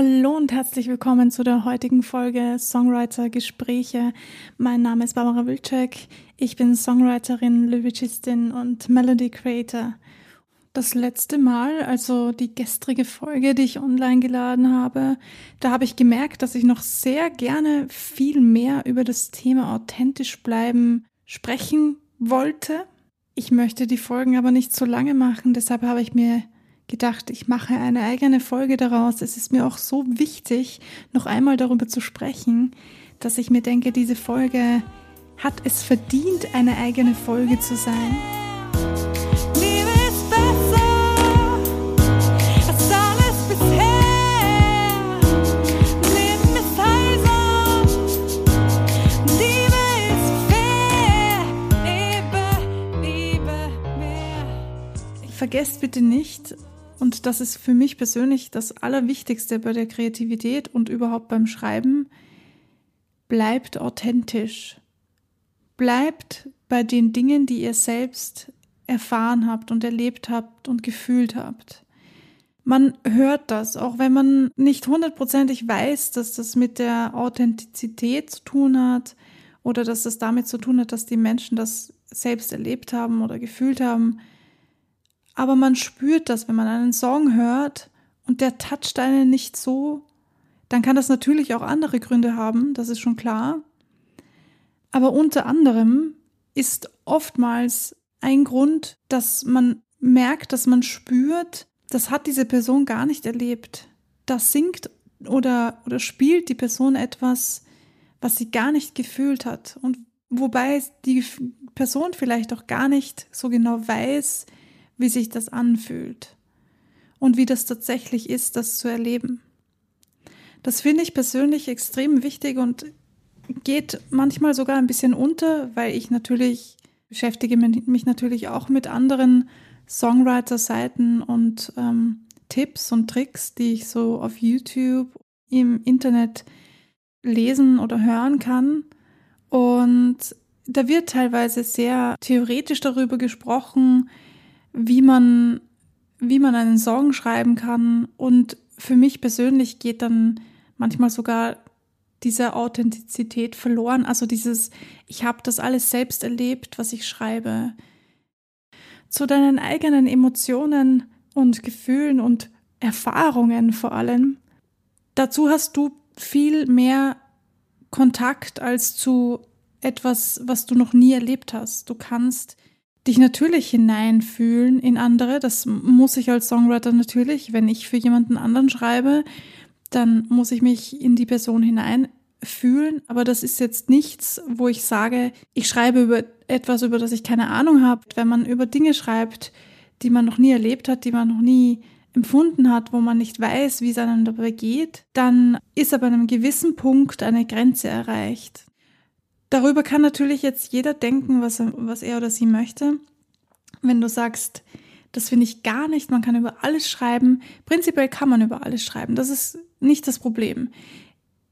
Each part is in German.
Hallo und herzlich willkommen zu der heutigen Folge Songwriter Gespräche. Mein Name ist Barbara Wilczek. Ich bin Songwriterin, Lyricistin und Melody Creator. Das letzte Mal, also die gestrige Folge, die ich online geladen habe, da habe ich gemerkt, dass ich noch sehr gerne viel mehr über das Thema authentisch bleiben sprechen wollte. Ich möchte die Folgen aber nicht so lange machen, deshalb habe ich mir gedacht, ich mache eine eigene Folge daraus. Es ist mir auch so wichtig, noch einmal darüber zu sprechen, dass ich mir denke, diese Folge hat es verdient, eine eigene Folge zu sein. Vergesst bitte nicht, und das ist für mich persönlich das Allerwichtigste bei der Kreativität und überhaupt beim Schreiben. Bleibt authentisch. Bleibt bei den Dingen, die ihr selbst erfahren habt und erlebt habt und gefühlt habt. Man hört das, auch wenn man nicht hundertprozentig weiß, dass das mit der Authentizität zu tun hat oder dass das damit zu tun hat, dass die Menschen das selbst erlebt haben oder gefühlt haben aber man spürt das, wenn man einen Song hört und der toucht einen nicht so, dann kann das natürlich auch andere Gründe haben, das ist schon klar. Aber unter anderem ist oftmals ein Grund, dass man merkt, dass man spürt, das hat diese Person gar nicht erlebt. Da singt oder, oder spielt die Person etwas, was sie gar nicht gefühlt hat. Und wobei die Person vielleicht auch gar nicht so genau weiß, wie sich das anfühlt und wie das tatsächlich ist, das zu erleben. Das finde ich persönlich extrem wichtig und geht manchmal sogar ein bisschen unter, weil ich natürlich beschäftige mich natürlich auch mit anderen Songwriter-Seiten und ähm, Tipps und Tricks, die ich so auf YouTube im Internet lesen oder hören kann. Und da wird teilweise sehr theoretisch darüber gesprochen, wie man, wie man einen Song schreiben kann. Und für mich persönlich geht dann manchmal sogar diese Authentizität verloren. Also dieses, ich habe das alles selbst erlebt, was ich schreibe. Zu deinen eigenen Emotionen und Gefühlen und Erfahrungen vor allem. Dazu hast du viel mehr Kontakt als zu etwas, was du noch nie erlebt hast. Du kannst dich natürlich hineinfühlen in andere. Das muss ich als Songwriter natürlich. Wenn ich für jemanden anderen schreibe, dann muss ich mich in die Person hineinfühlen. Aber das ist jetzt nichts, wo ich sage, ich schreibe über etwas, über das ich keine Ahnung habe. Wenn man über Dinge schreibt, die man noch nie erlebt hat, die man noch nie empfunden hat, wo man nicht weiß, wie es einem dabei geht, dann ist an einem gewissen Punkt eine Grenze erreicht. Darüber kann natürlich jetzt jeder denken, was er, was er oder sie möchte. Wenn du sagst, das finde ich gar nicht, man kann über alles schreiben. Prinzipiell kann man über alles schreiben. Das ist nicht das Problem.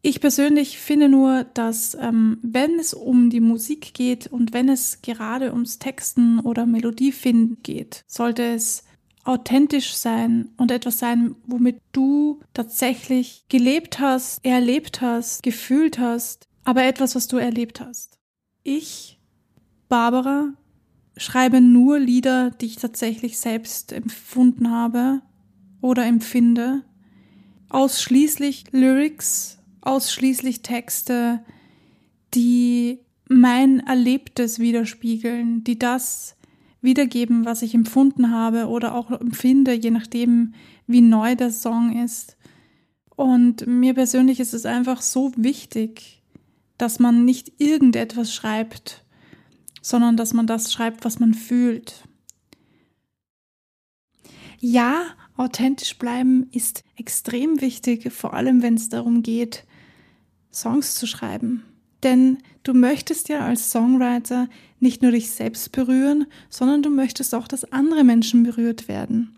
Ich persönlich finde nur, dass ähm, wenn es um die Musik geht und wenn es gerade ums Texten oder Melodiefinden geht, sollte es authentisch sein und etwas sein, womit du tatsächlich gelebt hast, erlebt hast, gefühlt hast aber etwas, was du erlebt hast. Ich, Barbara, schreibe nur Lieder, die ich tatsächlich selbst empfunden habe oder empfinde. Ausschließlich Lyrics, ausschließlich Texte, die mein Erlebtes widerspiegeln, die das wiedergeben, was ich empfunden habe oder auch empfinde, je nachdem, wie neu der Song ist. Und mir persönlich ist es einfach so wichtig, dass man nicht irgendetwas schreibt, sondern dass man das schreibt, was man fühlt. Ja, authentisch bleiben ist extrem wichtig, vor allem wenn es darum geht, Songs zu schreiben. Denn du möchtest ja als Songwriter nicht nur dich selbst berühren, sondern du möchtest auch, dass andere Menschen berührt werden.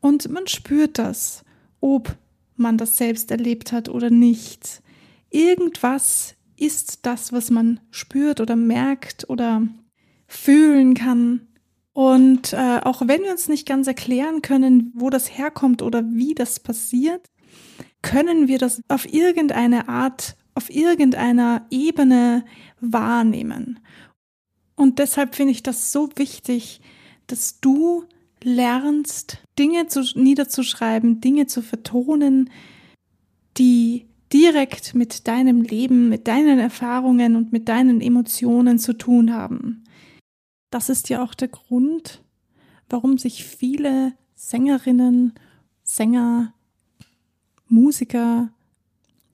Und man spürt das, ob man das selbst erlebt hat oder nicht. Irgendwas ist das, was man spürt oder merkt oder fühlen kann. Und äh, auch wenn wir uns nicht ganz erklären können, wo das herkommt oder wie das passiert, können wir das auf irgendeine Art, auf irgendeiner Ebene wahrnehmen. Und deshalb finde ich das so wichtig, dass du lernst, Dinge zu, niederzuschreiben, Dinge zu vertonen, die direkt mit deinem Leben, mit deinen Erfahrungen und mit deinen Emotionen zu tun haben. Das ist ja auch der Grund, warum sich viele Sängerinnen, Sänger, Musiker,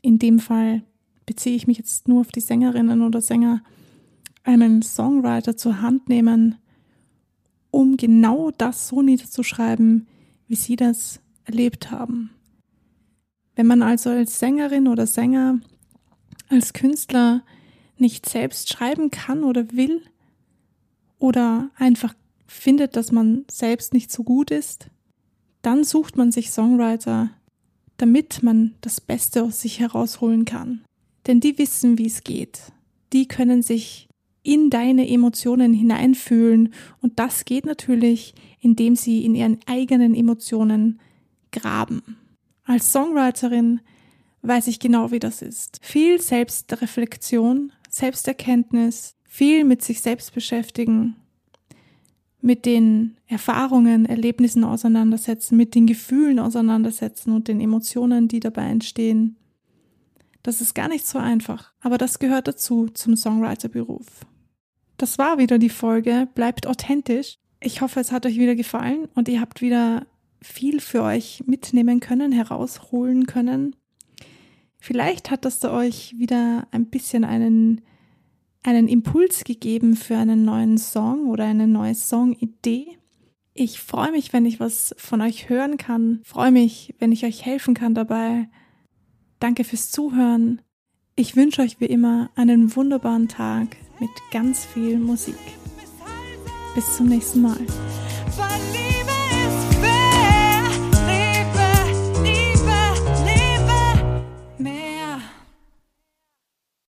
in dem Fall beziehe ich mich jetzt nur auf die Sängerinnen oder Sänger, einen Songwriter zur Hand nehmen, um genau das so niederzuschreiben, wie sie das erlebt haben. Wenn man also als Sängerin oder Sänger, als Künstler nicht selbst schreiben kann oder will oder einfach findet, dass man selbst nicht so gut ist, dann sucht man sich Songwriter, damit man das Beste aus sich herausholen kann. Denn die wissen, wie es geht. Die können sich in deine Emotionen hineinfühlen und das geht natürlich, indem sie in ihren eigenen Emotionen graben. Als Songwriterin weiß ich genau, wie das ist. Viel Selbstreflexion, Selbsterkenntnis, viel mit sich selbst beschäftigen, mit den Erfahrungen, Erlebnissen auseinandersetzen, mit den Gefühlen auseinandersetzen und den Emotionen, die dabei entstehen. Das ist gar nicht so einfach, aber das gehört dazu zum Songwriter-Beruf. Das war wieder die Folge. Bleibt authentisch. Ich hoffe, es hat euch wieder gefallen und ihr habt wieder viel für euch mitnehmen können, herausholen können. Vielleicht hat das euch wieder ein bisschen einen einen Impuls gegeben für einen neuen Song oder eine neue Songidee. Ich freue mich, wenn ich was von euch hören kann. Freue mich, wenn ich euch helfen kann dabei. Danke fürs Zuhören. Ich wünsche euch wie immer einen wunderbaren Tag mit ganz viel Musik. Bis zum nächsten Mal.